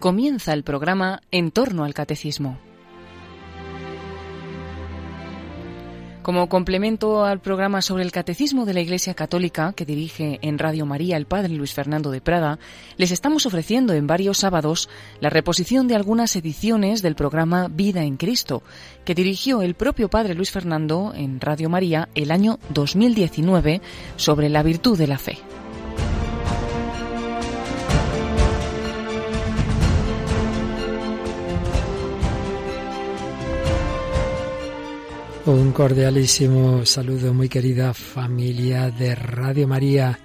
Comienza el programa En torno al Catecismo. Como complemento al programa sobre el Catecismo de la Iglesia Católica que dirige en Radio María el Padre Luis Fernando de Prada, les estamos ofreciendo en varios sábados la reposición de algunas ediciones del programa Vida en Cristo, que dirigió el propio Padre Luis Fernando en Radio María el año 2019 sobre la virtud de la fe. Un cordialísimo saludo, muy querida familia de Radio María.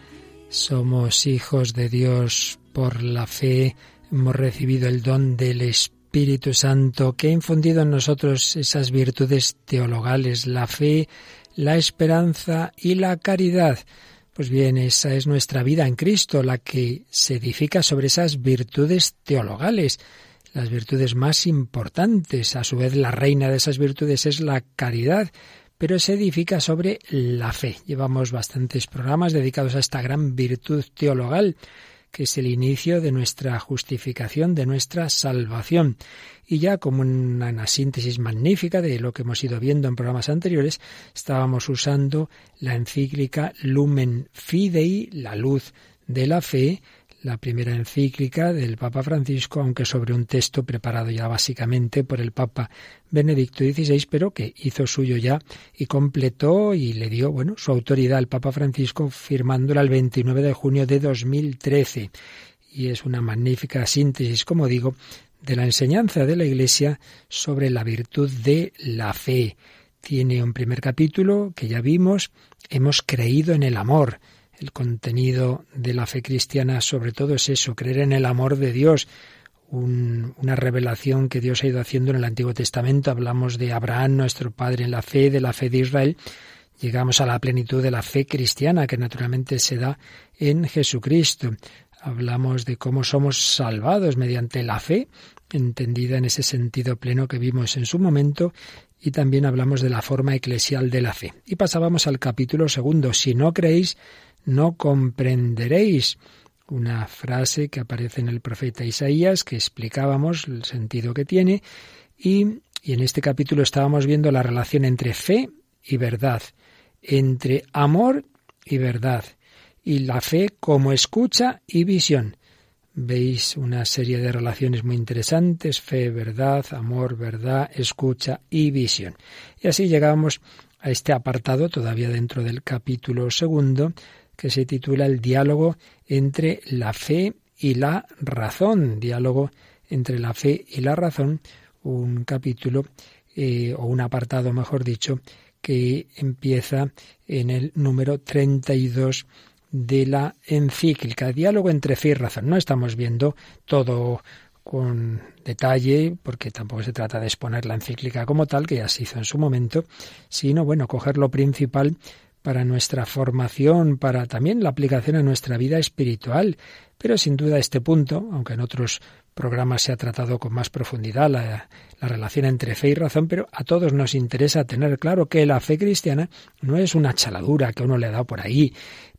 Somos hijos de Dios por la fe. Hemos recibido el don del Espíritu Santo que ha infundido en nosotros esas virtudes teologales, la fe, la esperanza y la caridad. Pues bien, esa es nuestra vida en Cristo, la que se edifica sobre esas virtudes teologales las virtudes más importantes. A su vez, la reina de esas virtudes es la caridad, pero se edifica sobre la fe. Llevamos bastantes programas dedicados a esta gran virtud teologal que es el inicio de nuestra justificación, de nuestra salvación. Y ya como una, síntesis magnífica de lo que hemos ido viendo en programas anteriores, estábamos usando la encíclica Lumen Fidei, la luz de la fe, la primera encíclica del Papa Francisco, aunque sobre un texto preparado ya básicamente por el Papa Benedicto XVI, pero que hizo suyo ya y completó y le dio, bueno, su autoridad al Papa Francisco firmándola el 29 de junio de 2013. Y es una magnífica síntesis, como digo, de la enseñanza de la Iglesia sobre la virtud de la fe. Tiene un primer capítulo que ya vimos, hemos creído en el amor el contenido de la fe cristiana sobre todo es eso, creer en el amor de Dios, una revelación que Dios ha ido haciendo en el Antiguo Testamento. Hablamos de Abraham, nuestro padre en la fe, de la fe de Israel. Llegamos a la plenitud de la fe cristiana, que naturalmente se da en Jesucristo. Hablamos de cómo somos salvados mediante la fe, entendida en ese sentido pleno que vimos en su momento, y también hablamos de la forma eclesial de la fe. Y pasábamos al capítulo segundo. Si no creéis, no comprenderéis. Una frase que aparece en el profeta Isaías, que explicábamos el sentido que tiene, y, y en este capítulo estábamos viendo la relación entre fe y verdad, entre amor y verdad, y la fe como escucha y visión. Veis una serie de relaciones muy interesantes, fe, verdad, amor, verdad, escucha y visión. Y así llegamos a este apartado, todavía dentro del capítulo segundo, que se titula El diálogo entre la fe y la razón. Diálogo entre la fe y la razón, un capítulo eh, o un apartado, mejor dicho, que empieza en el número 32 de la encíclica. Diálogo entre fe y razón. No estamos viendo todo con detalle, porque tampoco se trata de exponer la encíclica como tal, que ya se hizo en su momento, sino, bueno, coger lo principal para nuestra formación, para también la aplicación a nuestra vida espiritual. Pero sin duda este punto, aunque en otros programas se ha tratado con más profundidad la, la, relación entre fe y razón, pero a todos nos interesa tener claro que la fe cristiana no es una chaladura que uno le ha dado por ahí,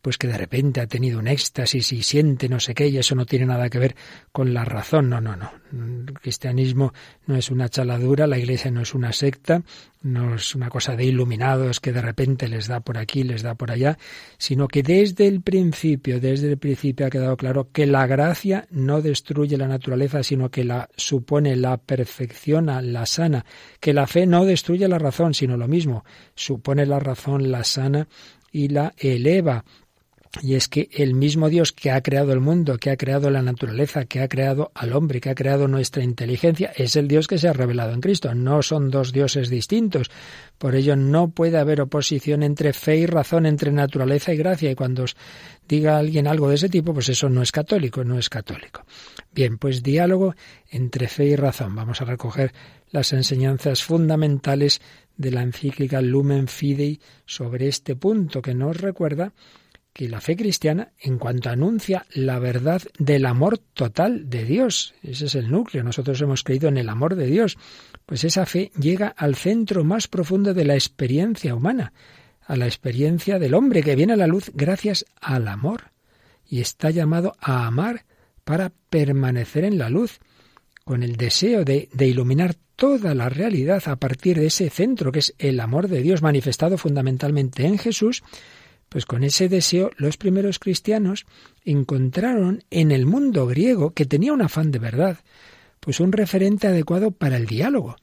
pues que de repente ha tenido un éxtasis y siente no sé qué, y eso no tiene nada que ver con la razón. No, no, no. El cristianismo no es una chaladura, la iglesia no es una secta, no es una cosa de iluminados que de repente les da por aquí, les da por allá, sino que desde el principio, desde el principio ha quedado claro que la gracia no destruye la naturaleza, sino que la supone, la perfecciona, la sana, que la fe no destruye la razón, sino lo mismo, supone la razón, la sana y la eleva. Y es que el mismo Dios que ha creado el mundo, que ha creado la naturaleza, que ha creado al hombre, que ha creado nuestra inteligencia, es el Dios que se ha revelado en Cristo. No son dos dioses distintos. Por ello no puede haber oposición entre fe y razón, entre naturaleza y gracia. Y cuando os diga alguien algo de ese tipo, pues eso no es católico, no es católico. Bien, pues diálogo entre fe y razón. Vamos a recoger las enseñanzas fundamentales de la encíclica Lumen Fidei sobre este punto que nos recuerda que la fe cristiana, en cuanto anuncia la verdad del amor total de Dios, ese es el núcleo, nosotros hemos creído en el amor de Dios, pues esa fe llega al centro más profundo de la experiencia humana, a la experiencia del hombre que viene a la luz gracias al amor, y está llamado a amar para permanecer en la luz. con el deseo de, iluminar toda la realidad a partir de ese centro que es el amor de Dios manifestado fundamentalmente en Jesús, pues con ese deseo los primeros cristianos encontraron en el mundo griego, que tenía un afán de verdad, pues un referente adecuado para el diálogo.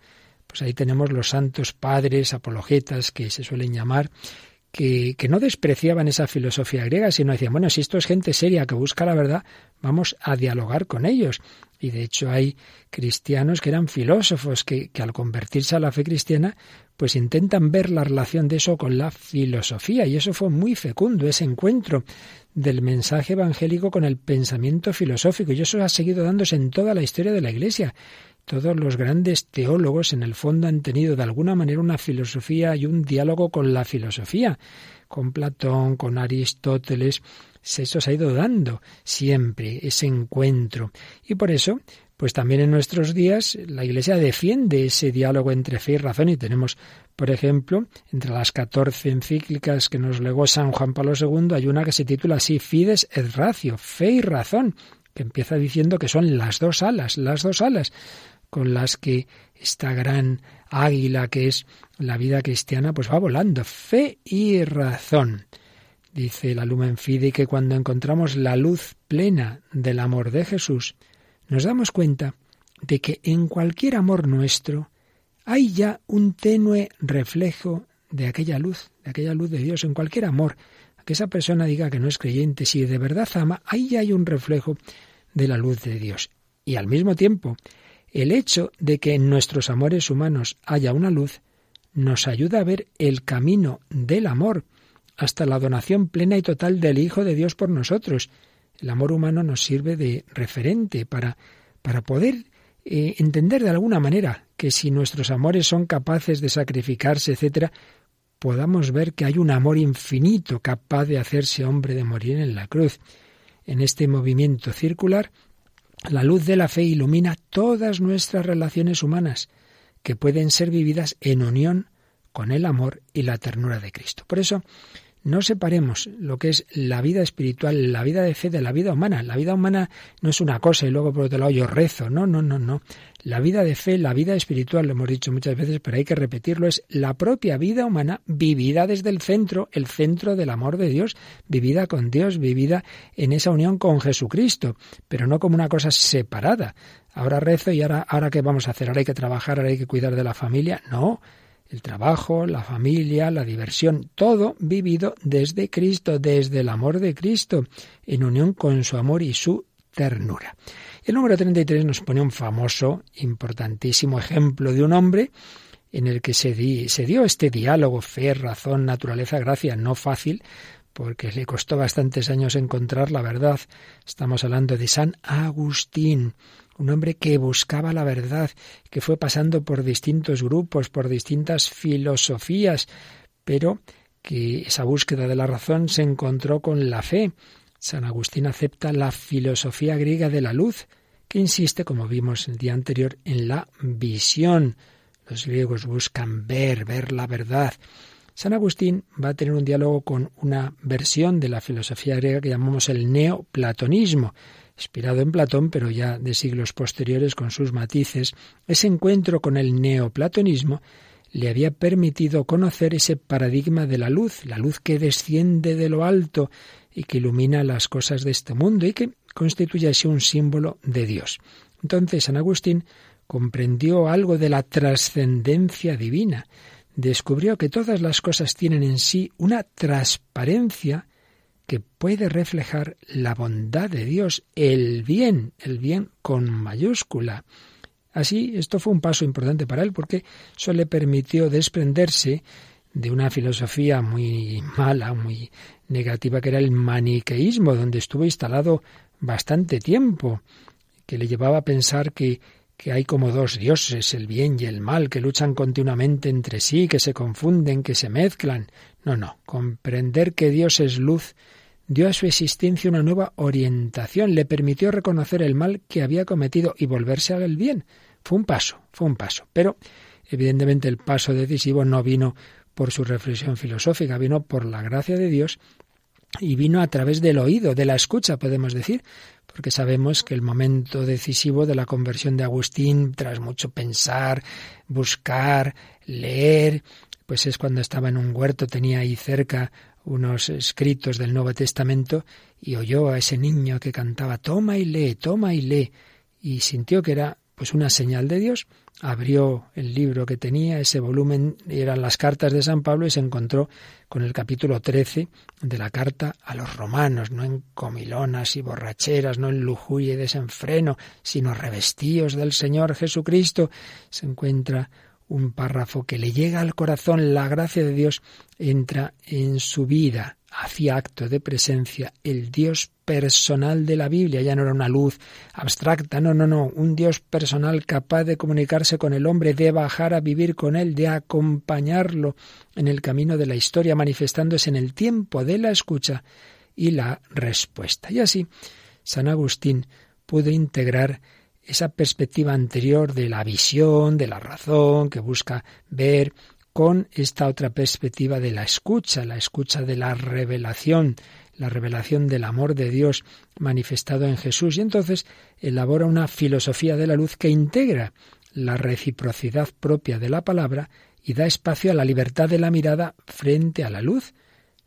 Pues ahí tenemos los santos padres, apologetas, que se suelen llamar, que, que, no despreciaban esa filosofía griega, sino decían, bueno, si esto es gente seria que busca la verdad, vamos a dialogar con ellos. Y de hecho hay cristianos que eran filósofos que, que, al convertirse a la fe cristiana, pues intentan ver la relación de eso con la filosofía. Y eso fue muy fecundo, ese encuentro del mensaje evangélico con el pensamiento filosófico. Y eso ha seguido dándose en toda la historia de la Iglesia. Todos los grandes teólogos en el fondo han tenido de alguna manera una filosofía y un diálogo con la filosofía, con Platón, con Aristóteles, eso se ha ido dando siempre, ese encuentro. Y por eso, pues también en nuestros días la Iglesia defiende ese diálogo entre fe y razón y tenemos, por ejemplo, entre las catorce encíclicas que nos legó San Juan Pablo II, hay una que se titula así Fides et Ratio, fe y razón, que empieza diciendo que son las dos alas, las dos alas con las que esta gran águila que es la vida cristiana pues va volando, fe y razón. Dice la Lumen Fide que cuando encontramos la luz plena del amor de Jesús, nos damos cuenta de que en cualquier amor nuestro hay ya un tenue reflejo de aquella luz, de aquella luz de Dios, en cualquier amor. Que esa persona diga que no es creyente, si de verdad ama, ahí ya hay un reflejo de la luz de Dios. Y al mismo tiempo, el hecho de que en nuestros amores humanos haya una luz nos ayuda a ver el camino del amor, hasta la donación plena y total del Hijo de Dios por nosotros. El amor humano nos sirve de referente para, para poder eh, entender de alguna manera que si nuestros amores son capaces de sacrificarse, etcétera, podamos ver que hay un amor infinito capaz de hacerse hombre de morir en la cruz. En este movimiento circular, la luz de la fe ilumina todas nuestras relaciones humanas, que pueden ser vividas en unión con el amor y la ternura de Cristo. Por eso, no separemos lo que es la vida espiritual, la vida de fe de la vida humana. La vida humana no es una cosa y luego por otro lado yo rezo. No, no, no, no. La vida de fe, la vida espiritual, lo hemos dicho muchas veces, pero hay que repetirlo, es la propia vida humana vivida desde el centro, el centro del amor de Dios, vivida con Dios, vivida en esa unión con Jesucristo, pero no como una cosa separada. Ahora rezo y ahora, ahora qué vamos a hacer, ahora hay que trabajar, ahora hay que cuidar de la familia. No, el trabajo, la familia, la diversión, todo vivido desde Cristo, desde el amor de Cristo, en unión con su amor y su ternura. El número 33 nos pone un famoso, importantísimo ejemplo de un hombre en el que se, se dio este diálogo, fe, razón, naturaleza, gracia, no fácil, porque le costó bastantes años encontrar la verdad. Estamos hablando de San Agustín, un hombre que buscaba la verdad, que fue pasando por distintos grupos, por distintas filosofías, pero que esa búsqueda de la razón se encontró con la fe. San Agustín acepta la filosofía griega de la luz, que insiste, como vimos el día anterior, en la visión. Los griegos buscan ver, ver la verdad. San Agustín va a tener un diálogo con una versión de la filosofía griega que llamamos el neoplatonismo, inspirado en Platón, pero ya de siglos posteriores con sus matices, ese encuentro con el neoplatonismo le había permitido conocer ese paradigma de la luz, la luz que desciende de lo alto y que ilumina las cosas de este mundo y que constituye así un símbolo de Dios. Entonces San Agustín comprendió algo de la trascendencia divina, descubrió que todas las cosas tienen en sí una transparencia que puede reflejar la bondad de Dios, el bien, el bien con mayúscula. Así, esto fue un paso importante para él porque eso le permitió desprenderse de una filosofía muy mala, muy negativa, que era el maniqueísmo, donde estuvo instalado bastante tiempo, que le llevaba a pensar que, que hay como dos dioses, el bien y el mal, que luchan continuamente entre sí, que se confunden, que se mezclan. No, no, comprender que Dios es luz dio a su existencia una nueva orientación, le permitió reconocer el mal que había cometido y volverse al bien. Fue un paso, fue un paso. Pero, evidentemente, el paso decisivo no vino por su reflexión filosófica, vino por la gracia de Dios y vino a través del oído, de la escucha, podemos decir, porque sabemos que el momento decisivo de la conversión de Agustín, tras mucho pensar, buscar, leer, pues es cuando estaba en un huerto, tenía ahí cerca unos escritos del Nuevo Testamento y oyó a ese niño que cantaba toma y lee, toma y lee, y sintió que era pues una señal de Dios. Abrió el libro que tenía, ese volumen eran las cartas de San Pablo y se encontró con el capítulo 13 de la carta a los romanos, no en comilonas y borracheras, no en lujuria y desenfreno, sino revestidos del Señor Jesucristo. Se encuentra un párrafo que le llega al corazón, la gracia de Dios entra en su vida, hacía acto de presencia el Dios personal de la Biblia, ya no era una luz abstracta, no, no, no, un Dios personal capaz de comunicarse con el hombre, de bajar a vivir con él, de acompañarlo en el camino de la historia, manifestándose en el tiempo de la escucha y la respuesta. Y así, San Agustín pudo integrar esa perspectiva anterior de la visión, de la razón, que busca ver, con esta otra perspectiva de la escucha, la escucha de la revelación, la revelación del amor de Dios manifestado en Jesús. Y entonces elabora una filosofía de la luz que integra la reciprocidad propia de la palabra y da espacio a la libertad de la mirada frente a la luz.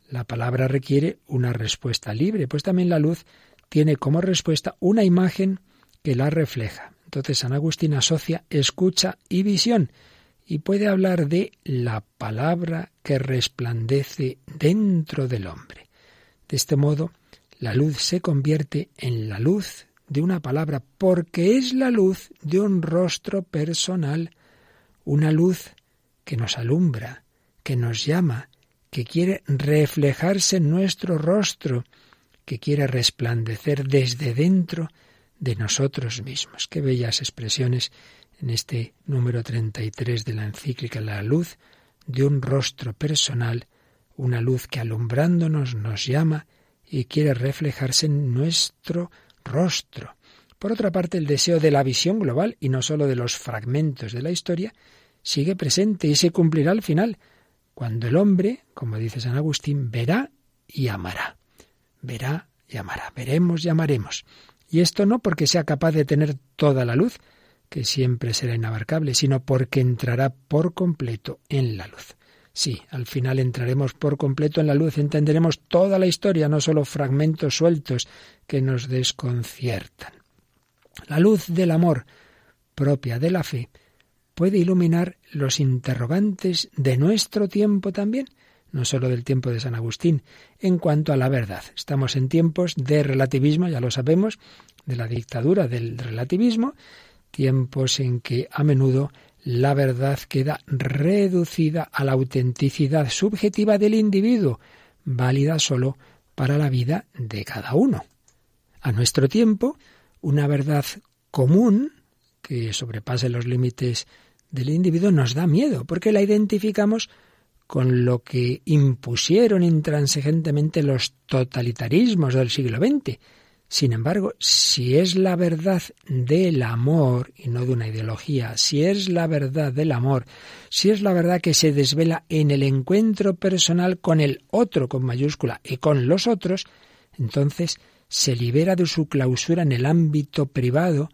La palabra requiere una respuesta libre, pues también la luz tiene como respuesta una imagen que la refleja. Entonces San Agustín asocia escucha y visión y puede hablar de la palabra que resplandece dentro del hombre. De este modo, la luz se convierte en la luz de una palabra porque es la luz de un rostro personal, una luz que nos alumbra, que nos llama, que quiere reflejarse en nuestro rostro, que quiere resplandecer desde dentro de nosotros mismos. Qué bellas expresiones en este número 33 de la encíclica La luz de un rostro personal, una luz que alumbrándonos nos llama y quiere reflejarse en nuestro rostro. Por otra parte, el deseo de la visión global y no sólo de los fragmentos de la historia sigue presente y se cumplirá al final, cuando el hombre, como dice San Agustín, verá y amará. Verá y amará. Veremos y amaremos. Y esto no porque sea capaz de tener toda la luz, que siempre será inabarcable, sino porque entrará por completo en la luz. Sí, al final entraremos por completo en la luz, entenderemos toda la historia, no solo fragmentos sueltos que nos desconciertan. La luz del amor propia de la fe puede iluminar los interrogantes de nuestro tiempo también, no solo del tiempo de San Agustín, en cuanto a la verdad. Estamos en tiempos de relativismo, ya lo sabemos, de la dictadura del relativismo, tiempos en que a menudo la verdad queda reducida a la autenticidad subjetiva del individuo, válida sólo para la vida de cada uno. A nuestro tiempo, una verdad común, que sobrepase los límites del individuo, nos da miedo, porque la identificamos con lo que impusieron intransigentemente los totalitarismos del siglo XX. Sin embargo, si es la verdad del amor, y no de una ideología, si es la verdad del amor, si es la verdad que se desvela en el encuentro personal con el otro con mayúscula y con los otros, entonces se libera de su clausura en el ámbito privado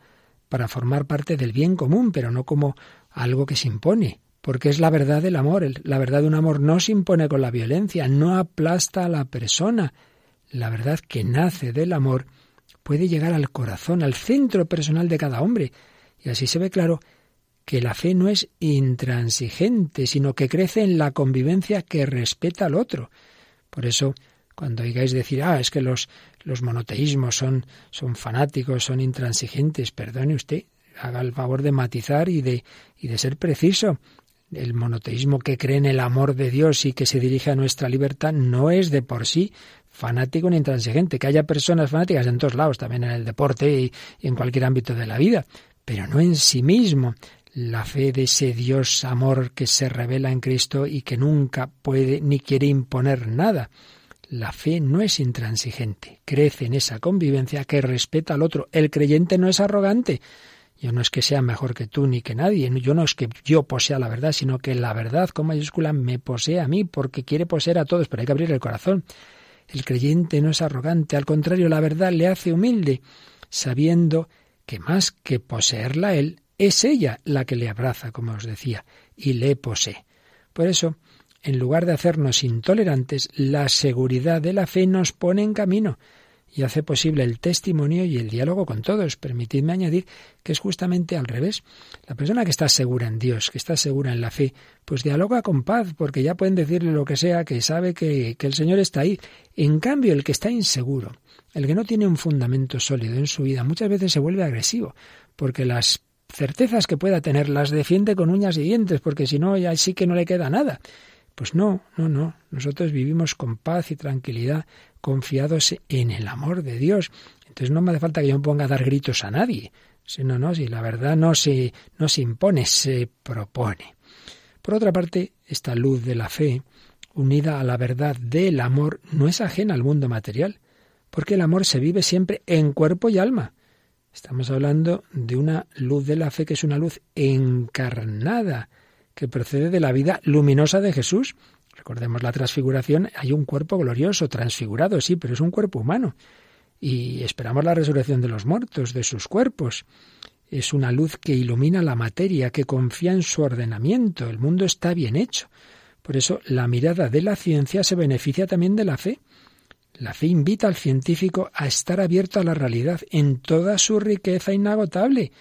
para formar parte del bien común, pero no como algo que se impone, porque es la verdad del amor. La verdad de un amor no se impone con la violencia, no aplasta a la persona. La verdad que nace del amor puede llegar al corazón, al centro personal de cada hombre. Y así se ve claro que la fe no es intransigente, sino que crece en la convivencia que respeta al otro. Por eso, cuando oigáis decir, ah, es que los, los monoteísmos son, son fanáticos, son intransigentes, perdone usted, haga el favor de matizar y de, y de ser preciso el monoteísmo que cree en el amor de Dios y que se dirige a nuestra libertad no es de por sí fanático ni intransigente. Que haya personas fanáticas en todos lados, también en el deporte y, en cualquier ámbito de la vida, pero no en sí mismo. La fe de ese Dios amor que se revela en Cristo y que nunca puede ni quiere imponer nada. La fe no es intransigente, crece en esa convivencia que respeta al otro. El creyente no es arrogante, yo no es que sea mejor que tú ni que nadie, yo no es que yo posea la verdad, sino que la verdad con mayúscula me posee a mí porque quiere poseer a todos, pero hay que abrir el corazón. El creyente no es arrogante, al contrario, la verdad le hace humilde. sabiendo que más que poseerla él, es ella la que le abraza, como os decía, y le posee. Por eso, en lugar de hacernos intolerantes, la seguridad de la fe nos pone en camino y hace posible el testimonio y el diálogo con todos. Permitidme añadir que es justamente al revés. La persona que está segura en Dios, que está segura en la fe, pues dialoga con paz, porque ya pueden decirle lo que sea, que sabe que, que el Señor está ahí. En cambio, el que está inseguro, el que no tiene un fundamento sólido en su vida, muchas veces se vuelve agresivo, porque las certezas que pueda tener las defiende con uñas y dientes, porque si no, ya sí que no le queda nada. Pues no, no, no. Nosotros vivimos con paz y tranquilidad, confiados en el amor de Dios. Entonces no me hace falta que yo me ponga a dar gritos a nadie. sino no, si la verdad no se, no se impone, se propone. Por otra parte, esta luz de la fe, unida a la verdad del amor, no es ajena al mundo material, porque el amor se vive siempre en cuerpo y alma. Estamos hablando de una luz de la fe que es una luz encarnada, que procede de la vida luminosa de Jesús. Recordemos la transfiguración, hay un cuerpo glorioso, transfigurado, sí, pero es un cuerpo humano. Y esperamos la resurrección de los muertos, de sus cuerpos. Es una luz que ilumina la materia, que confía en su ordenamiento. El mundo está bien hecho. Por eso la mirada de la ciencia se beneficia también de la fe. La fe invita al científico a estar abierto a la realidad en toda su riqueza inagotable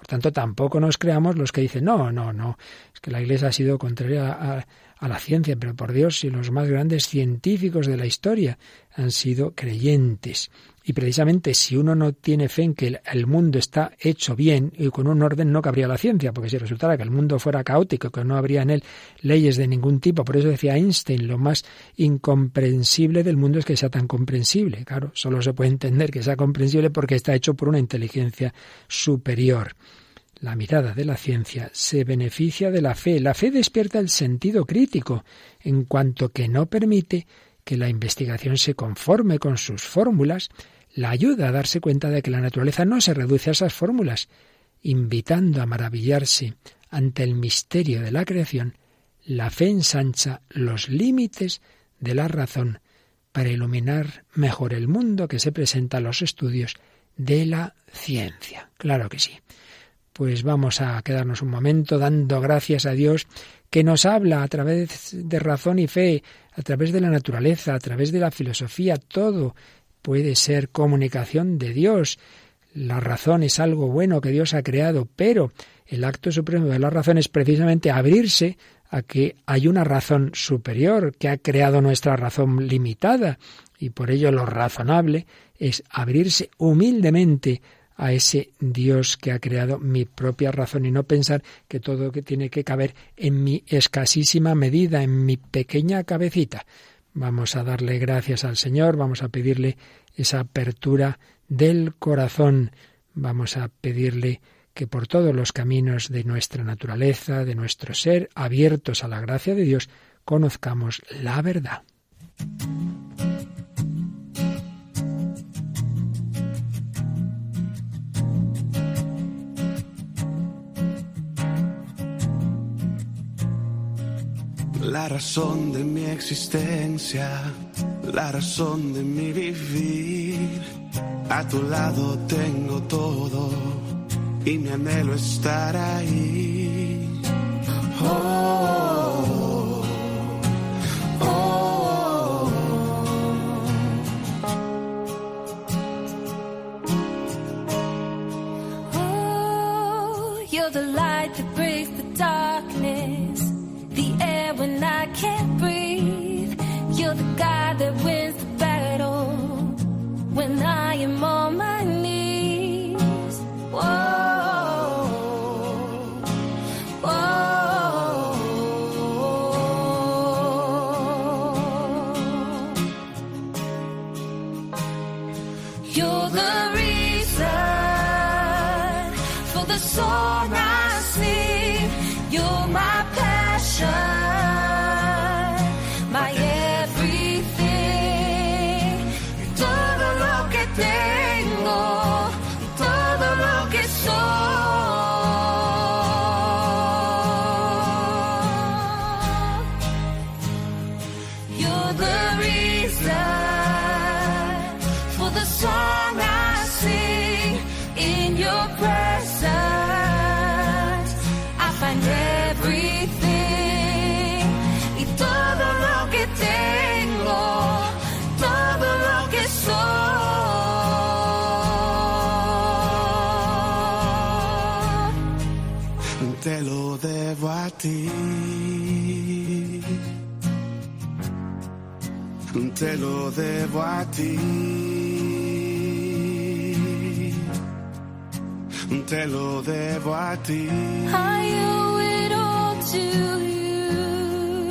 por tanto, tampoco nos creamos los que dicen, no, no, no, es que la Iglesia ha sido contraria a, a la ciencia, pero por Dios, si los más grandes científicos de la historia han sido creyentes. Y precisamente si uno no tiene fe en que el mundo está hecho bien y con un orden no cabría la ciencia, porque si resultara que el mundo fuera caótico, que no habría en él leyes de ningún tipo, por eso decía Einstein, lo más incomprensible del mundo es que sea tan comprensible. Claro, solo se puede entender que sea comprensible porque está hecho por una inteligencia superior. La mirada de la ciencia se beneficia de la fe. La fe despierta el sentido crítico, en cuanto que no permite que la investigación se conforme con sus fórmulas, la ayuda a darse cuenta de que la naturaleza no se reduce a esas fórmulas, invitando a maravillarse ante el misterio de la creación, la fe ensancha los límites de la razón para iluminar mejor el mundo que se presenta a los estudios de la ciencia. Claro que sí. Pues vamos a quedarnos un momento dando gracias a Dios que nos habla a través de razón y fe, a través de la naturaleza, a través de la filosofía, todo puede ser comunicación de Dios. La razón es algo bueno que Dios ha creado, pero el acto supremo de la razón es precisamente abrirse a que hay una razón superior que ha creado nuestra razón limitada y por ello lo razonable es abrirse humildemente a ese Dios que ha creado mi propia razón y no pensar que todo tiene que caber en mi escasísima medida, en mi pequeña cabecita. Vamos a darle gracias al Señor, vamos a pedirle esa apertura del corazón, vamos a pedirle que por todos los caminos de nuestra naturaleza, de nuestro ser, abiertos a la gracia de Dios, conozcamos la verdad. La razón de mi existencia, la razón de mi vivir. A tu lado tengo todo y mi anhelo estar ahí. Oh, oh, oh, you're the light that breaks the darkness. When I can't breathe. You're the God that wins Te lo debo a ti. Te lo debo a ti. I owe it all to you.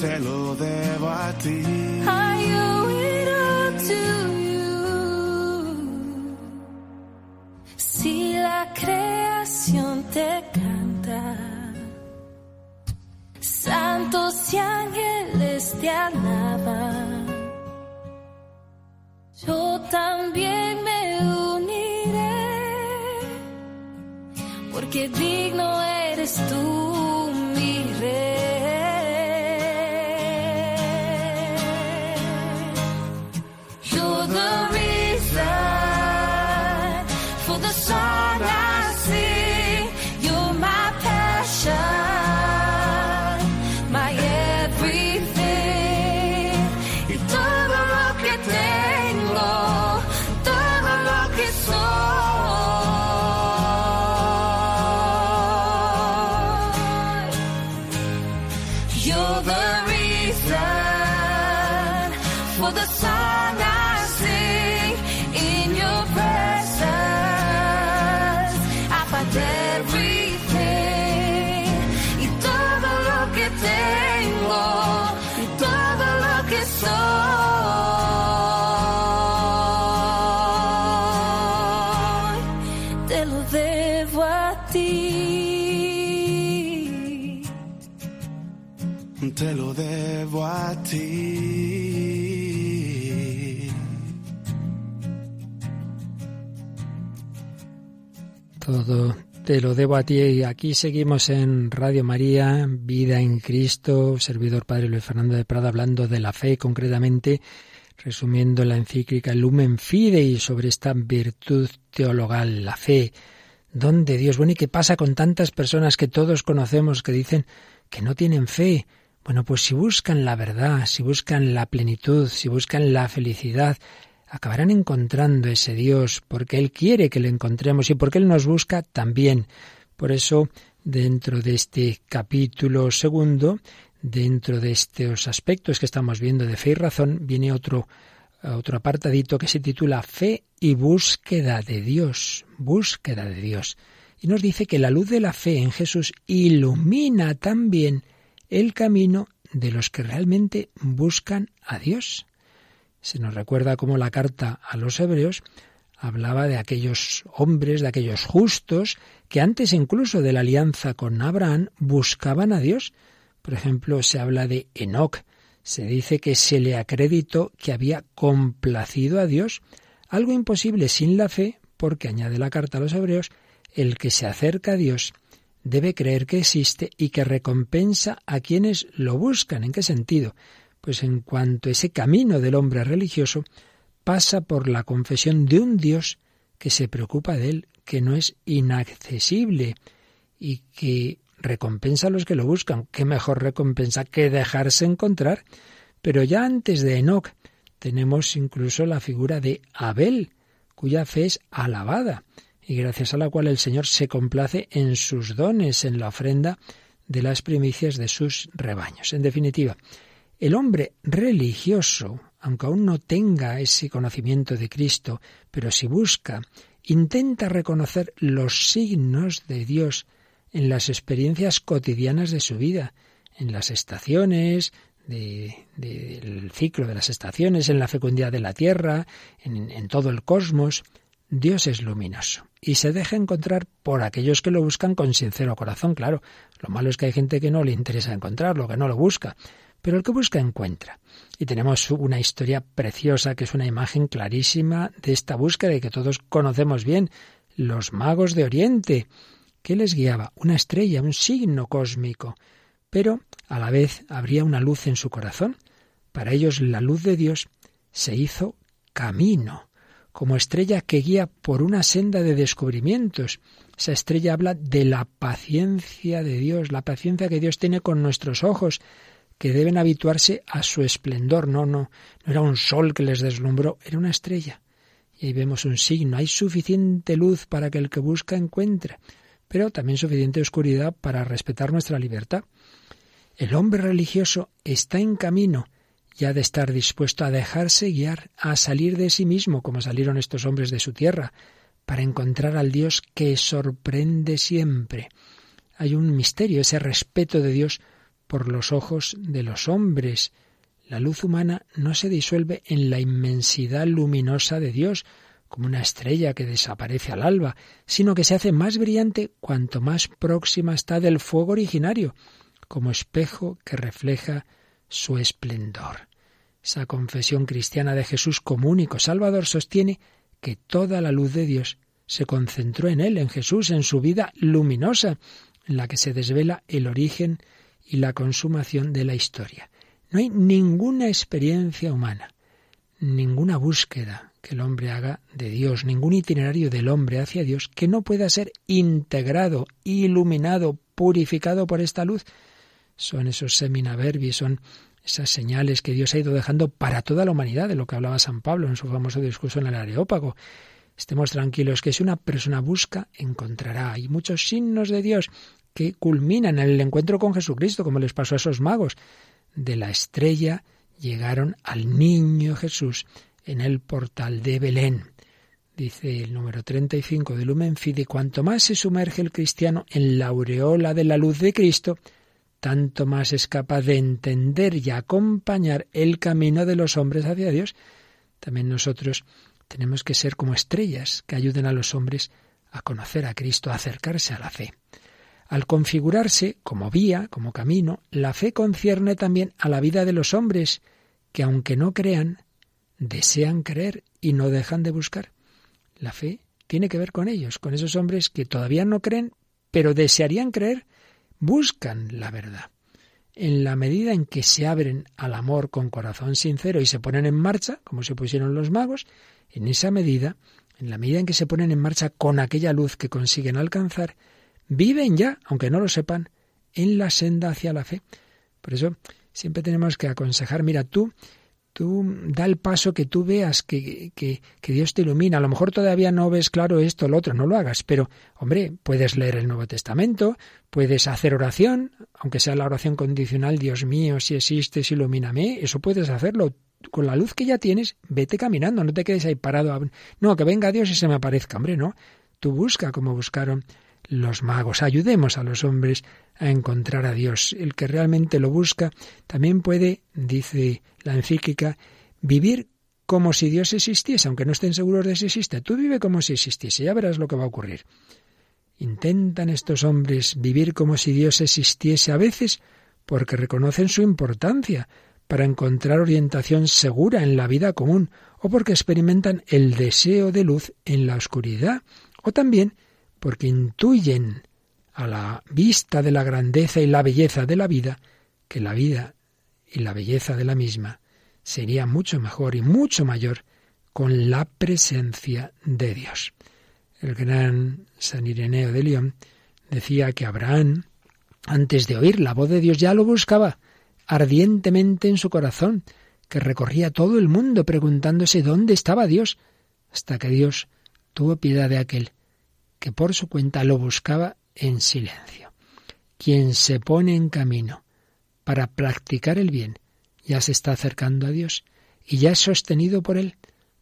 Te lo debo a ti. I owe it all to you. Si la creación te canta, santos y ángeles te alaban. También me uniré, porque digno eres tú, Todo te lo debo a ti y aquí seguimos en Radio María, Vida en Cristo, servidor Padre Luis Fernando de Prada hablando de la fe concretamente, resumiendo la encíclica Lumen Fidei sobre esta virtud teologal, la fe, don de Dios. Bueno, ¿y qué pasa con tantas personas que todos conocemos que dicen que no tienen fe? Bueno, pues si buscan la verdad, si buscan la plenitud, si buscan la felicidad, acabarán encontrando ese Dios, porque Él quiere que lo encontremos y porque Él nos busca también. Por eso, dentro de este capítulo segundo, dentro de estos aspectos que estamos viendo de fe y razón, viene otro, otro apartadito que se titula Fe y búsqueda de Dios, búsqueda de Dios. Y nos dice que la luz de la fe en Jesús ilumina también el camino de los que realmente buscan a Dios. Se nos recuerda cómo la carta a los hebreos hablaba de aquellos hombres, de aquellos justos, que antes incluso de la alianza con Abraham buscaban a Dios. Por ejemplo, se habla de Enoc. Se dice que se le acreditó que había complacido a Dios, algo imposible sin la fe, porque añade la carta a los hebreos, el que se acerca a Dios debe creer que existe y que recompensa a quienes lo buscan. ¿En qué sentido? Pues en cuanto ese camino del hombre religioso pasa por la confesión de un Dios que se preocupa de él, que no es inaccesible y que recompensa a los que lo buscan. ¿Qué mejor recompensa que dejarse encontrar? Pero ya antes de Enoch tenemos incluso la figura de Abel, cuya fe es alabada y gracias a la cual el Señor se complace en sus dones, en la ofrenda de las primicias de sus rebaños. En definitiva, el hombre religioso, aunque aún no tenga ese conocimiento de Cristo, pero si busca, intenta reconocer los signos de Dios en las experiencias cotidianas de su vida, en las estaciones, del de, ciclo de las estaciones, en la fecundidad de la tierra, en, en todo el cosmos. Dios es luminoso y se deja encontrar por aquellos que lo buscan con sincero corazón. Claro, lo malo es que hay gente que no le interesa encontrarlo, que no lo busca, pero el que busca encuentra. Y tenemos una historia preciosa que es una imagen clarísima de esta búsqueda y que todos conocemos bien, los magos de Oriente. ¿Qué les guiaba? Una estrella, un signo cósmico. Pero a la vez habría una luz en su corazón. Para ellos la luz de Dios se hizo camino como estrella que guía por una senda de descubrimientos. Esa estrella habla de la paciencia de Dios, la paciencia que Dios tiene con nuestros ojos, que deben habituarse a su esplendor. No, no, no era un sol que les deslumbró, era una estrella. Y ahí vemos un signo, hay suficiente luz para que el que busca encuentre. pero también suficiente oscuridad para respetar nuestra libertad. El hombre religioso está en camino y ha de estar dispuesto a dejarse guiar, a salir de sí mismo, como salieron estos hombres de su tierra, para encontrar al Dios que sorprende siempre. Hay un misterio, ese respeto de Dios por los ojos de los hombres. La luz humana no se disuelve en la inmensidad luminosa de Dios, como una estrella que desaparece al alba, sino que se hace más brillante cuanto más próxima está del fuego originario, como espejo que refleja su esplendor. Esa confesión cristiana de Jesús como único Salvador sostiene que toda la luz de Dios se concentró en Él, en Jesús, en su vida luminosa, en la que se desvela el origen y la consumación de la historia. No hay ninguna experiencia humana, ninguna búsqueda que el hombre haga de Dios, ningún itinerario del hombre hacia Dios que no pueda ser integrado, iluminado, purificado por esta luz. Son esos seminaverbi, son esas señales que Dios ha ido dejando para toda la humanidad, de lo que hablaba San Pablo en su famoso discurso en el Areópago. Estemos tranquilos que si una persona busca, encontrará. Hay muchos signos de Dios que culminan en el encuentro con Jesucristo, como les pasó a esos magos. De la estrella llegaron al niño Jesús en el portal de Belén. Dice el número 35 de Lumen Fide, cuanto más se sumerge el cristiano en la aureola de la luz de Cristo, tanto más es capaz de entender y acompañar el camino de los hombres hacia Dios. También nosotros tenemos que ser como estrellas que ayuden a los hombres a conocer a Cristo, a acercarse a la fe. Al configurarse como vía, como camino, la fe concierne también a la vida de los hombres, que aunque no crean, desean creer y no dejan de buscar. La fe tiene que ver con ellos, con esos hombres que todavía no creen, pero desearían creer buscan la verdad. En la medida en que se abren al amor con corazón sincero y se ponen en marcha, como se pusieron los magos, en esa medida, en la medida en que se ponen en marcha con aquella luz que consiguen alcanzar, viven ya, aunque no lo sepan, en la senda hacia la fe. Por eso siempre tenemos que aconsejar, mira, tú Tú da el paso que tú veas que, que, que, Dios te ilumina. A lo mejor todavía no ves claro esto o lo otro, no lo hagas, pero hombre, puedes leer el Nuevo Testamento, puedes hacer oración, aunque sea la oración condicional, Dios mío, si existes, ilumíname, eso puedes hacerlo. Con la luz que ya tienes, vete caminando, no te quedes ahí parado. No, que venga Dios y se me aparezca, hombre, no. Tú busca como buscaron los magos. Ayudemos a los hombres a encontrar a Dios. El que realmente lo busca también puede, dice la encíclica, vivir como si Dios existiese, aunque no estén seguros de si existe. Tú vive como si existiese, ya verás lo que va a ocurrir. Intentan estos hombres vivir como si Dios existiese a veces porque reconocen su importancia para encontrar orientación segura en la vida común o porque experimentan el deseo de luz en la oscuridad o también porque intuyen a la vista de la grandeza y la belleza de la vida que la vida y la belleza de la misma sería mucho mejor y mucho mayor con la presencia de Dios. El gran San Ireneo de León decía que Abraham, antes de oír la voz de Dios, ya lo buscaba ardientemente en su corazón, que recorría todo el mundo preguntándose dónde estaba Dios, hasta que Dios tuvo piedad de aquel que por su cuenta lo buscaba en silencio. Quien se pone en camino para practicar el bien ya se está acercando a Dios y ya es sostenido por Él,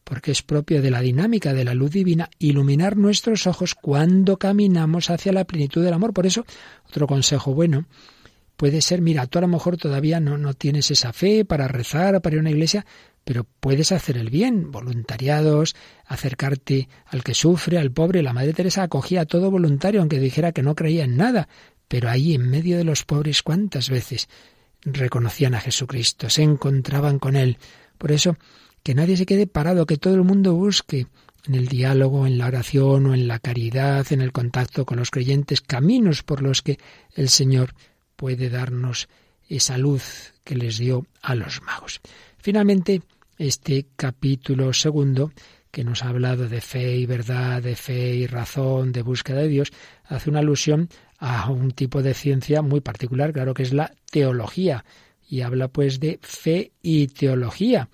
porque es propio de la dinámica de la luz divina iluminar nuestros ojos cuando caminamos hacia la plenitud del amor. Por eso, otro consejo bueno puede ser, mira, tú a lo mejor todavía no, no tienes esa fe para rezar, para ir a una iglesia, pero puedes hacer el bien, voluntariados, acercarte al que sufre, al pobre. La Madre Teresa acogía a todo voluntario, aunque dijera que no creía en nada, pero ahí en medio de los pobres cuántas veces reconocían a Jesucristo, se encontraban con Él. Por eso, que nadie se quede parado, que todo el mundo busque en el diálogo, en la oración o en la caridad, en el contacto con los creyentes, caminos por los que el Señor puede darnos esa luz que les dio a los magos. Finalmente, este capítulo segundo, que nos ha hablado de fe y verdad, de fe y razón, de búsqueda de Dios, hace una alusión a un tipo de ciencia muy particular, claro que es la teología, y habla pues de fe y teología.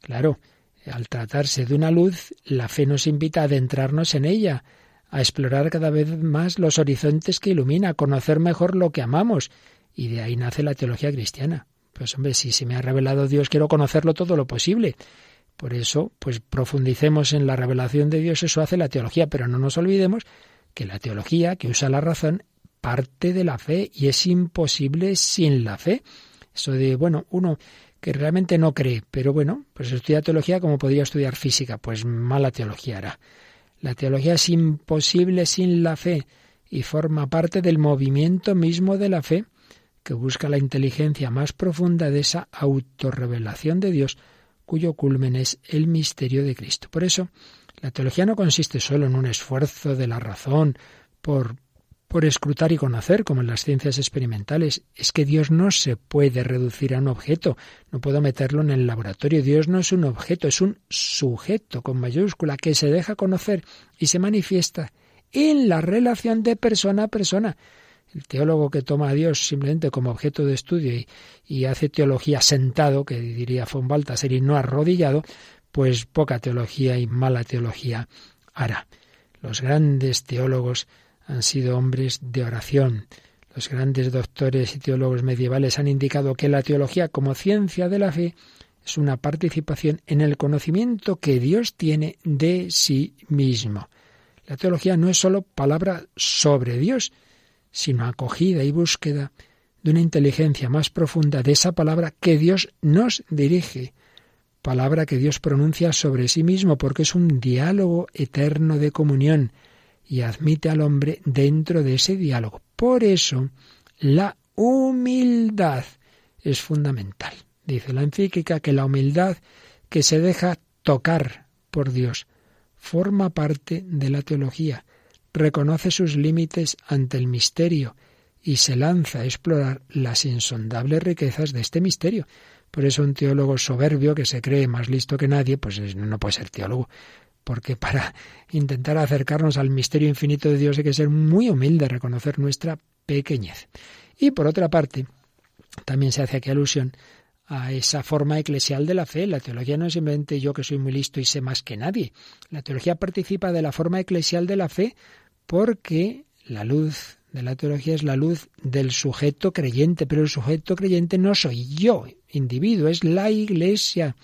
Claro, al tratarse de una luz, la fe nos invita a adentrarnos en ella, a explorar cada vez más los horizontes que ilumina, a conocer mejor lo que amamos. Y de ahí nace la teología cristiana. Pues hombre, si se me ha revelado Dios, quiero conocerlo todo lo posible. Por eso, pues profundicemos en la revelación de Dios, eso hace la teología, pero no nos olvidemos que la teología, que usa la razón, parte de la fe y es imposible sin la fe. Eso de, bueno, uno que realmente no cree, pero bueno, pues estudia teología como podría estudiar física, pues mala teología hará. La teología es imposible sin la fe y forma parte del movimiento mismo de la fe que busca la inteligencia más profunda de esa autorrevelación de Dios, cuyo culmen es el misterio de Cristo. Por eso, la teología no consiste solo en un esfuerzo de la razón por por escrutar y conocer, como en las ciencias experimentales. Es que Dios no se puede reducir a un objeto, no puedo meterlo en el laboratorio. Dios no es un objeto, es un sujeto con mayúscula que se deja conocer y se manifiesta en la relación de persona a persona. El teólogo que toma a Dios simplemente como objeto de estudio y, hace teología sentado, que diría von Baltasar, y no arrodillado, pues poca teología y mala teología hará. Los grandes teólogos han sido hombres de oración. Los grandes doctores y teólogos medievales han indicado que la teología como ciencia de la fe es una participación en el conocimiento que Dios tiene de sí mismo. La teología no es sólo palabra sobre Dios, sino acogida y búsqueda de una inteligencia más profunda de esa palabra que Dios nos dirige, palabra que Dios pronuncia sobre sí mismo, porque es un diálogo eterno de comunión, y admite al hombre dentro de ese diálogo. Por eso, la humildad es fundamental. Dice la encíclica que la humildad que se deja tocar por Dios forma parte de la teología, reconoce sus límites ante el misterio y se lanza a explorar las insondables riquezas de este misterio. Por eso un teólogo soberbio que se cree más listo que nadie, pues no puede ser teólogo porque para intentar acercarnos al misterio infinito de Dios hay que ser muy humilde, reconocer nuestra pequeñez. Y por otra parte, también se hace aquí alusión a esa forma eclesial de la fe. La teología no es simplemente yo que soy muy listo y sé más que nadie. La teología participa de la forma eclesial de la fe porque la luz de la teología es la luz del sujeto creyente, pero el sujeto creyente no soy yo, individuo, es la iglesia.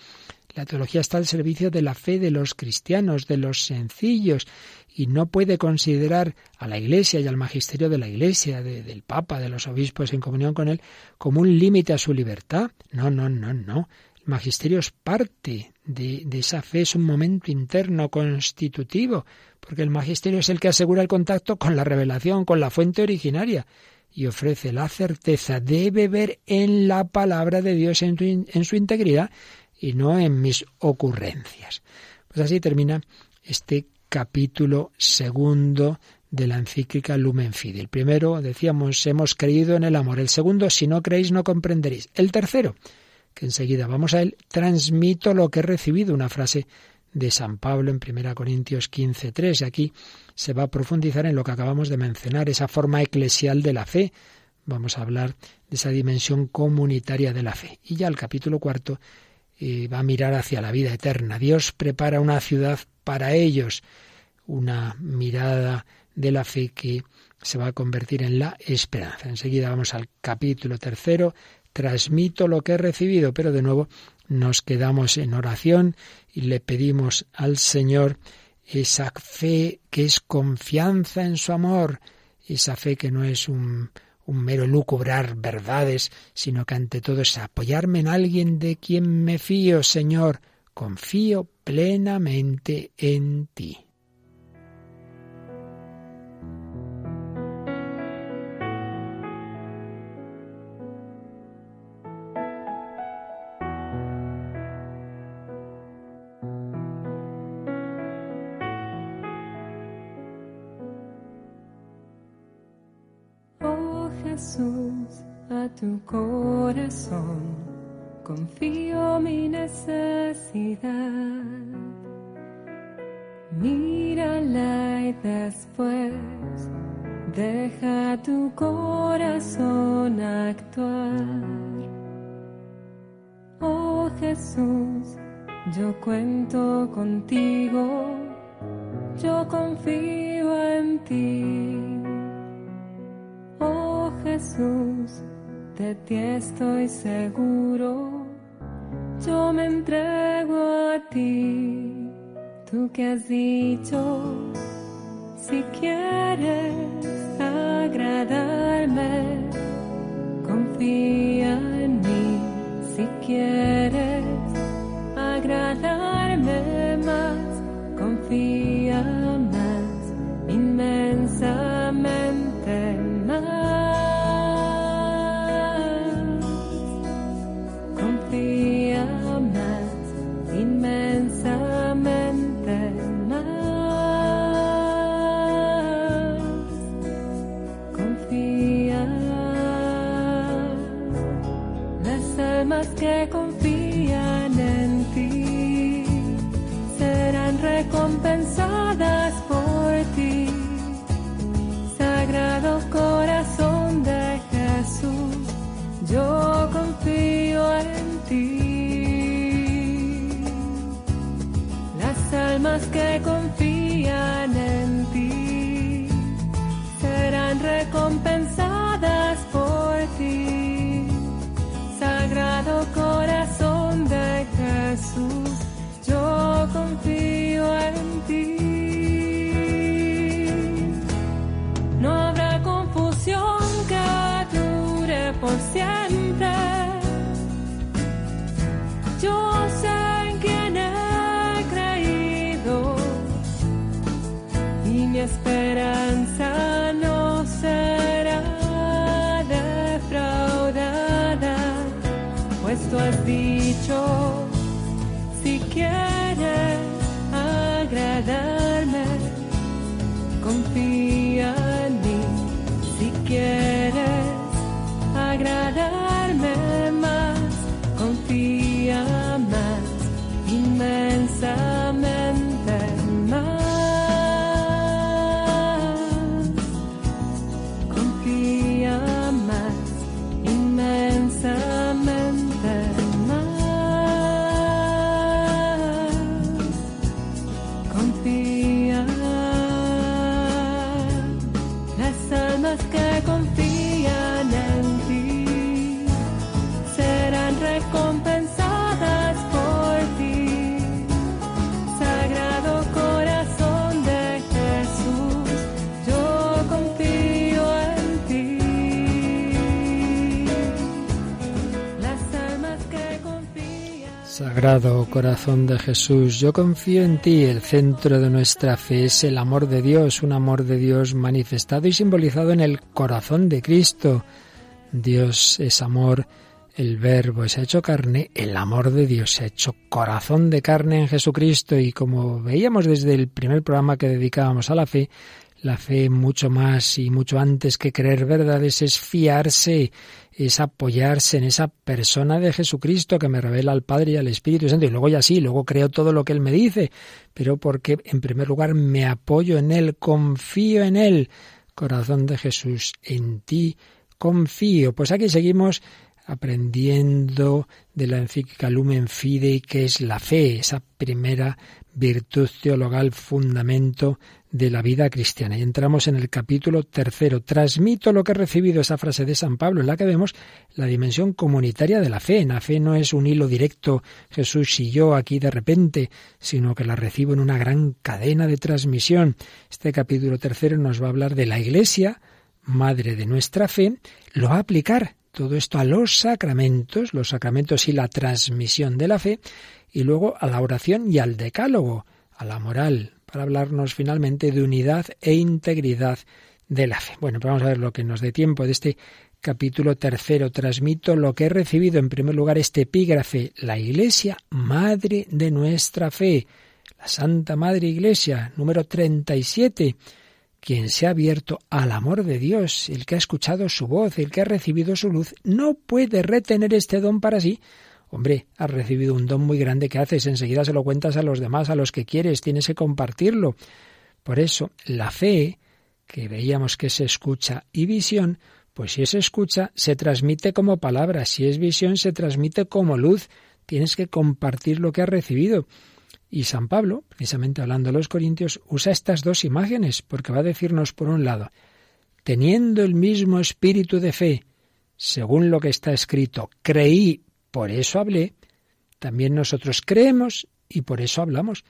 La teología está al servicio de la fe de los cristianos, de los sencillos, y no puede considerar a la Iglesia y al magisterio de la Iglesia, del Papa, de los obispos en comunión con él, como un límite a su libertad. No, no, no, no. Magisterio es parte de, esa fe, es un momento interno constitutivo, porque el magisterio es el que asegura el contacto con la revelación, con la fuente originaria y ofrece la certeza de beber en la palabra de Dios en, en, su integridad y no en mis ocurrencias. Pues así termina este capítulo segundo de la encíclica Lumen Fide. El primero, decíamos, hemos creído en el amor. El segundo, si no creéis, no comprenderéis. El tercero, que enseguida vamos a él, transmito lo que he recibido, una frase de San Pablo en 1 Corintios 15, 3. Y aquí se va a profundizar en lo que acabamos de mencionar, esa forma eclesial de la fe. Vamos a hablar de esa dimensión comunitaria de la fe. Y ya el capítulo cuarto y va a mirar hacia la vida eterna. Dios prepara una ciudad para ellos, una mirada de la fe que se va a convertir en la esperanza. Enseguida vamos al capítulo tercero. Transmito lo que he recibido, pero de nuevo nos quedamos en oración y le pedimos al Señor esa fe que es confianza en su amor, esa fe que no es un mero lucubrar verdades, sino que ante todo es apoyarme en alguien de quien me fío, Señor, confío plenamente en ti. Tu corazón confío mi necesidad. Mírala y después deja tu corazón actuar. Oh Jesús, yo cuento contigo yo confío en ti. Jesús, de ti estoy seguro, yo me entrego a ti, tú que has dicho, si quieres agradarme, confía en mí, si quieres agradarme almas que Sagrado corazón de Jesús, yo confío en ti. El centro de nuestra fe es el amor de Dios, un amor de Dios manifestado y simbolizado en el corazón de Cristo. Dios es amor, el verbo se ha hecho carne, el amor de Dios se ha hecho corazón de carne en Jesucristo y como veíamos desde el primer programa que dedicábamos a la fe, la fe mucho más y mucho antes que creer verdades es fiarse, es apoyarse en esa persona de Jesucristo que me revela al Padre y al Espíritu Santo. Y luego ya sí, luego creo todo lo que Él me dice, pero porque en primer lugar me apoyo en Él, confío en Él. Corazón de Jesús, en ti confío. Pues aquí seguimos aprendiendo de la encíclica Lumen Fidei, que es la fe, esa primera virtud teologal, fundamento de la vida cristiana. Y entramos en el capítulo tercero. Transmito lo que he recibido, esa frase de San Pablo, en la que vemos la dimensión comunitaria de la fe. La fe no es un hilo directo, Jesús y yo aquí de repente, sino que la recibo en una gran cadena de transmisión. Este capítulo tercero nos va a hablar de la Iglesia, madre de nuestra fe, lo va a aplicar todo esto a los sacramentos, los sacramentos y la transmisión de la fe, y luego a la oración y al decálogo, a la moral, para hablarnos finalmente de unidad e integridad de la fe. Bueno, pues vamos a ver lo que nos dé tiempo de este capítulo tercero. Transmito lo que he recibido en primer lugar este epígrafe, la Iglesia, Madre de nuestra fe, la Santa Madre Iglesia, número 37 quien se ha abierto al amor de Dios, el que ha escuchado su voz, el que ha recibido su luz, no puede retener este don para sí. Hombre, has recibido un don muy grande que haces, enseguida se lo cuentas a los demás, a los que quieres, tienes que compartirlo. Por eso, la fe, que veíamos que se escucha y visión, pues si es escucha, se transmite como palabra, si es visión, se transmite como luz. Tienes que compartir lo que has recibido. Y San Pablo, precisamente hablando a los Corintios, usa estas dos imágenes, porque va a decirnos, por un lado, teniendo el mismo espíritu de fe, según lo que está escrito, creí, por eso hablé, también nosotros creemos y por eso hablamos.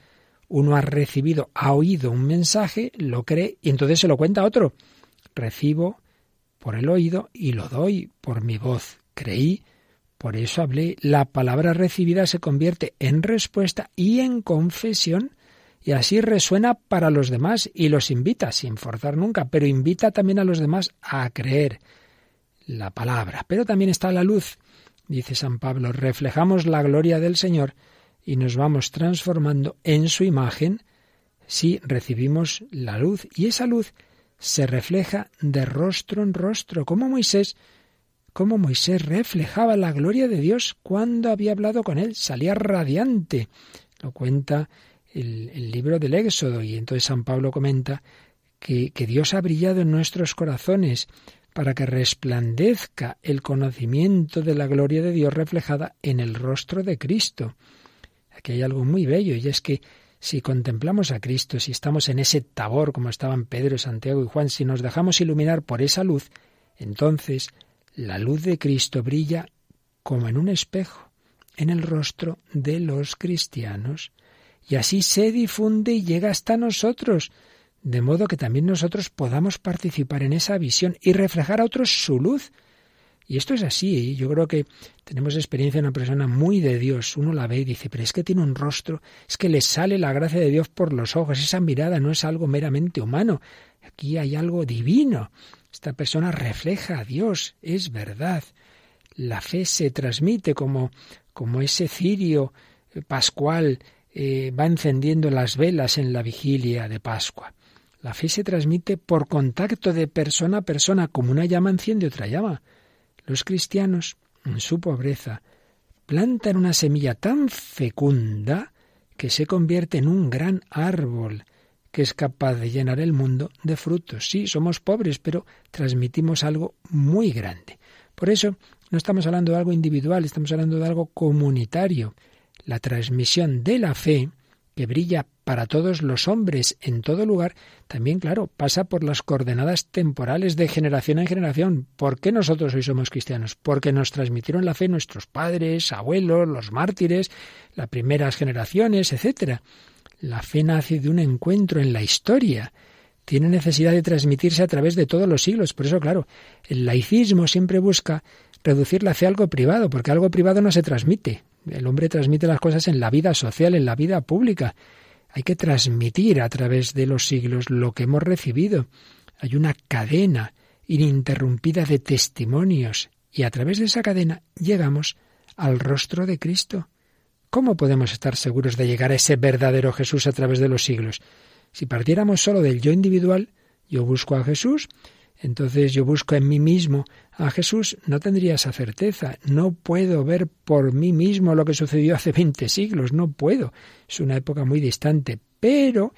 Uno ha recibido, ha oído un mensaje, lo cree y entonces se lo cuenta a otro. Recibo por el oído y lo doy por mi voz. Creí, por eso hablé. La palabra recibida se convierte en respuesta y en confesión y así resuena para los demás y los invita, sin forzar nunca, pero invita también a los demás a creer la palabra. Pero también está la luz, dice San Pablo, reflejamos la gloria del Señor y nos vamos transformando en su imagen si recibimos la luz. Y esa luz se refleja de rostro en rostro, como Moisés, como Moisés reflejaba la gloria de Dios cuando había hablado con él, salía radiante. Lo cuenta el, libro del Éxodo y entonces San Pablo comenta que, que Dios ha brillado en nuestros corazones para que resplandezca el conocimiento de la gloria de Dios reflejada en el rostro de Cristo. Aquí hay algo muy bello y es que si contemplamos a Cristo, si estamos en ese tabor como estaban Pedro, Santiago y Juan, si nos dejamos iluminar por esa luz, entonces la luz de Cristo brilla como en un espejo en el rostro de los cristianos y así se difunde y llega hasta nosotros, de modo que también nosotros podamos participar en esa visión y reflejar a otros su luz. Y esto es así, ¿eh? yo creo que tenemos experiencia de una persona muy de Dios, uno la ve y dice, pero es que tiene un rostro, es que le sale la gracia de Dios por los ojos, esa mirada no es algo meramente humano, aquí hay algo divino, esta persona refleja a Dios, es verdad. La fe se transmite como, como ese cirio pascual eh, va encendiendo las velas en la vigilia de Pascua. La fe se transmite por contacto de persona a persona, como una llama enciende otra llama. Los cristianos, en su pobreza, plantan una semilla tan fecunda que se convierte en un gran árbol que es capaz de llenar el mundo de frutos. Sí, somos pobres, pero transmitimos algo muy grande. Por eso no estamos hablando de algo individual, estamos hablando de algo comunitario. La transmisión de la fe que brilla para todos los hombres en todo lugar, también, claro, pasa por las coordenadas temporales de generación en generación. ¿Por qué nosotros hoy somos cristianos? Porque nos transmitieron la fe nuestros padres, abuelos, los mártires, las primeras generaciones, etc. La fe nace de un encuentro en la historia. Tiene necesidad de transmitirse a través de todos los siglos. Por eso, claro, el laicismo siempre busca reducir la fe a algo privado, porque algo privado no se transmite. El hombre transmite las cosas en la vida social, en la vida pública. Hay que transmitir a través de los siglos lo que hemos recibido. Hay una cadena ininterrumpida de testimonios y a través de esa cadena llegamos al rostro de Cristo. ¿Cómo podemos estar seguros de llegar a ese verdadero Jesús a través de los siglos? Si partiéramos solo del yo individual, yo busco a Jesús, entonces yo busco en mí mismo a Jesús, no tendría esa certeza. No puedo ver por mí mismo lo que sucedió hace 20 siglos, no puedo. Es una época muy distante, pero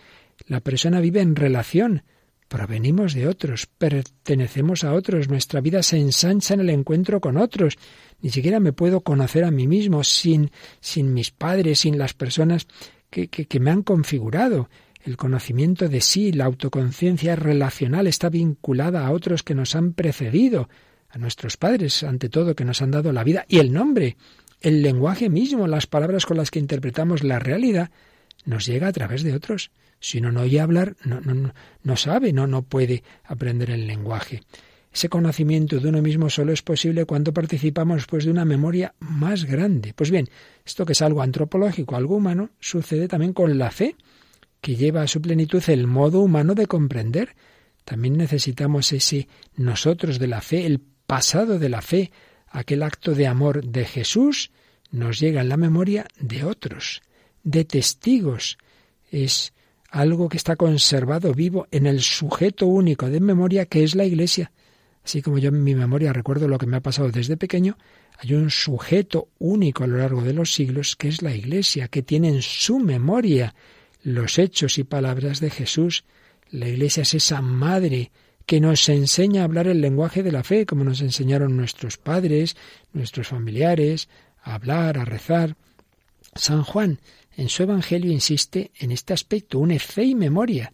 la persona vive en relación. Provenimos de otros, pertenecemos a otros, nuestra vida se ensancha en el encuentro con otros. Ni siquiera me puedo conocer a mí mismo sin, sin mis padres, sin las personas que, que, que me han configurado. El conocimiento de sí, la autoconciencia relacional está vinculada a otros que nos han precedido, a nuestros padres, ante todo, que nos han dado la vida, y el nombre, el lenguaje mismo, las palabras con las que interpretamos la realidad, nos llega a través de otros. Si uno no oye hablar, no, no, sabe, no, no puede aprender el lenguaje. Ese conocimiento de uno mismo solo es posible cuando participamos pues, de una memoria más grande. Pues bien, esto que es algo antropológico, algo humano, sucede también con la fe que lleva a su plenitud el modo humano de comprender. También necesitamos ese nosotros de la fe, el pasado de la fe, aquel acto de amor de Jesús, nos llega en la memoria de otros, de testigos. Es algo que está conservado vivo en el sujeto único de memoria que es la Iglesia. Así como yo en mi memoria recuerdo lo que me ha pasado desde pequeño, hay un sujeto único a lo largo de los siglos que es la Iglesia, que tiene en su memoria los hechos y palabras de Jesús. La Iglesia es esa madre que nos enseña a hablar el lenguaje de la fe, como nos enseñaron nuestros padres, nuestros familiares, a hablar, a rezar. San Juan, en su Evangelio insiste en este aspecto, une fe y memoria,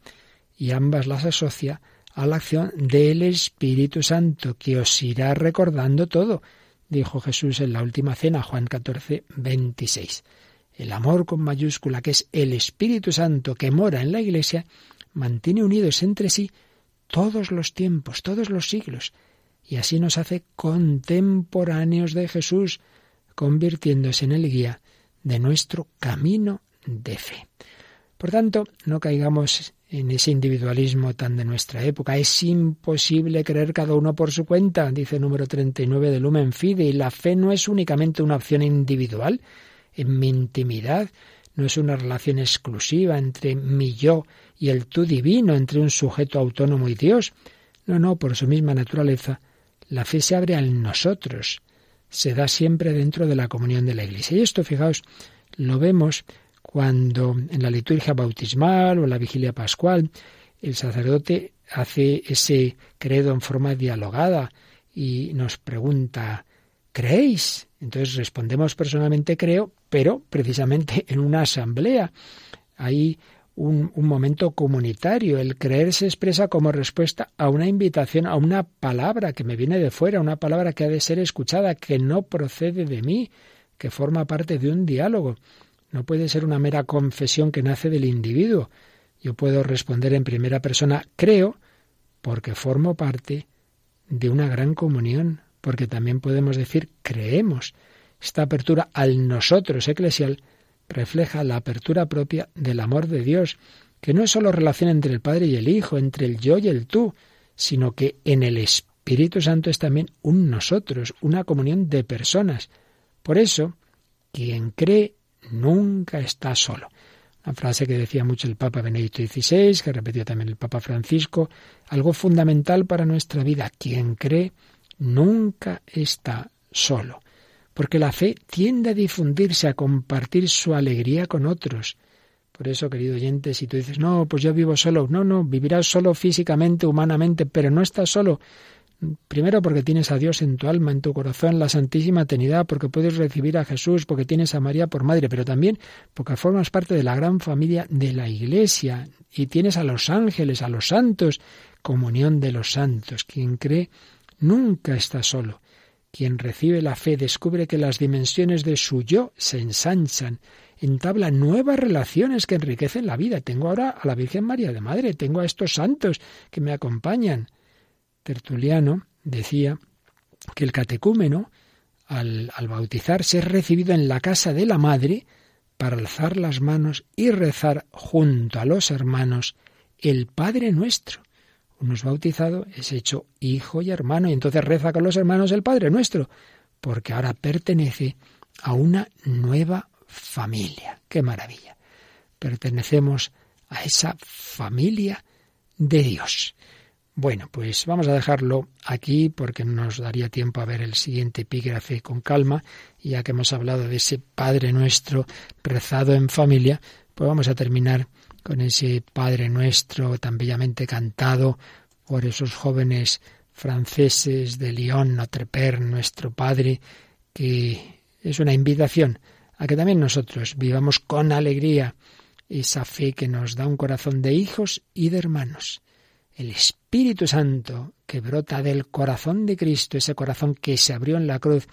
y ambas las asocia a la acción del Espíritu Santo, que os irá recordando todo, dijo Jesús en la última cena, Juan 14, 26. El amor con mayúscula, que es el Espíritu Santo que mora en la Iglesia, mantiene unidos entre sí todos los tiempos, todos los siglos, y así nos hace contemporáneos de Jesús, convirtiéndose en el guía de nuestro camino de fe. Por tanto, no caigamos en ese individualismo tan de nuestra época. Es imposible creer cada uno por su cuenta, dice el número 39 de Lumen Fide, y la fe no es únicamente una opción individual. En mi intimidad no es una relación exclusiva entre mi yo y el tú divino, entre un sujeto autónomo y Dios. No, no, por su misma naturaleza, la fe se abre al nosotros, se da siempre dentro de la comunión de la Iglesia. Y esto, fijaos, lo vemos cuando en la liturgia bautismal o en la vigilia pascual el sacerdote hace ese credo en forma dialogada y nos pregunta, ¿creéis? Entonces respondemos personalmente creo, pero precisamente en una asamblea. Hay un, momento comunitario. El creer se expresa como respuesta a una invitación, a una palabra que me viene de fuera, una palabra que ha de ser escuchada, que no procede de mí, que forma parte de un diálogo. No puede ser una mera confesión que nace del individuo. Yo puedo responder en primera persona creo porque formo parte de una gran comunión, porque también podemos decir creemos. Esta apertura al nosotros eclesial refleja la apertura propia del amor de Dios, que no es solo relación entre el Padre y el Hijo, entre el yo y el tú, sino que en el Espíritu Santo es también un nosotros, una comunión de personas. Por eso, quien cree nunca está solo. Una frase que decía mucho el Papa Benedicto XVI, que repetió también el Papa Francisco, algo fundamental para nuestra vida. Quien cree nunca está solo, porque la fe tiende a difundirse, a compartir su alegría con otros. Por eso, querido oyente, si tú dices, no, pues yo vivo solo, no, no, vivirás solo físicamente, humanamente, pero no estás solo, Primero porque tienes a Dios en tu alma, en tu corazón, la Santísima Trinidad, porque puedes recibir a Jesús, porque tienes a María por madre, pero también porque formas parte de la gran familia de la Iglesia y tienes a los ángeles, a los santos, comunión de los santos. Quien cree nunca está solo. Quien recibe la fe descubre que las dimensiones de su yo se ensanchan, entabla nuevas relaciones que enriquecen la vida. Tengo ahora a la Virgen María de Madre, tengo a estos santos que me acompañan. Tertuliano decía que el catecúmeno, al, al bautizarse, es recibido en la casa de la madre para alzar las manos y rezar junto a los hermanos el Padre nuestro. Uno es bautizado, es hecho hijo y hermano, y entonces reza con los hermanos el Padre nuestro, porque ahora pertenece a una nueva familia. ¡Qué maravilla! Pertenecemos a esa familia de Dios. Bueno, pues vamos a dejarlo aquí porque no nos daría tiempo a ver el siguiente epígrafe con calma, ya que hemos hablado de ese Padre nuestro rezado en familia, pues vamos a terminar con ese Padre nuestro tan bellamente cantado por esos jóvenes franceses de Lyon, Notre Père, nuestro Padre, que es una invitación a que también nosotros vivamos con alegría esa fe que nos da un corazón de hijos y de hermanos el Espíritu Santo que brota del corazón de Cristo, ese corazón que se abrió en la cruz.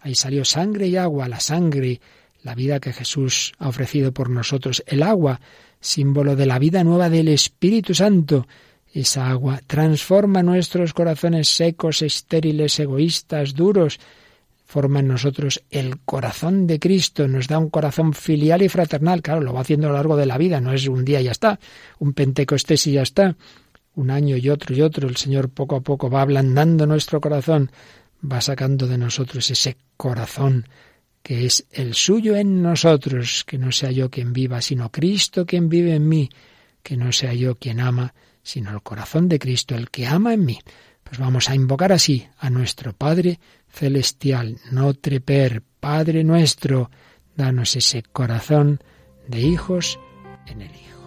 Ahí salió sangre y agua, la sangre, la vida que Jesús ha ofrecido por nosotros, el agua, símbolo de la vida nueva del Espíritu Santo. Esa agua transforma nuestros corazones secos, estériles, egoístas, duros, forma en nosotros el corazón de Cristo, nos da un corazón filial y fraternal. Claro, lo va haciendo a lo largo de la vida, no es un día y ya está, un Pentecostés y ya está un año y otro y otro, el Señor poco a poco va ablandando nuestro corazón, va sacando de nosotros ese corazón que es el suyo en nosotros, que no sea yo quien viva, sino Cristo quien vive en mí, que no sea yo quien ama, sino el corazón de Cristo, el que ama en mí. Pues vamos a invocar así a nuestro Padre Celestial, Notre Père, Padre nuestro, danos ese corazón de hijos en el Hijo.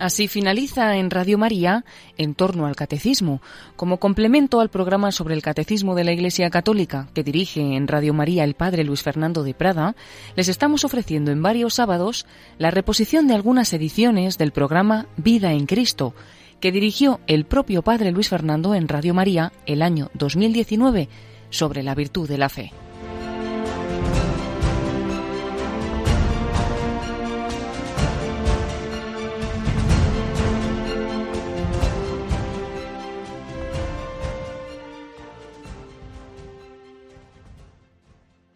Así finaliza en Radio María en torno al catecismo, como complemento al programa sobre el catecismo de la Iglesia Católica que dirige en Radio María el padre Luis Fernando de Prada, les estamos ofreciendo en varios sábados la reposición de algunas ediciones del programa Vida en Cristo, que dirigió el propio padre Luis Fernando en Radio María el año 2019 sobre la virtud de la fe.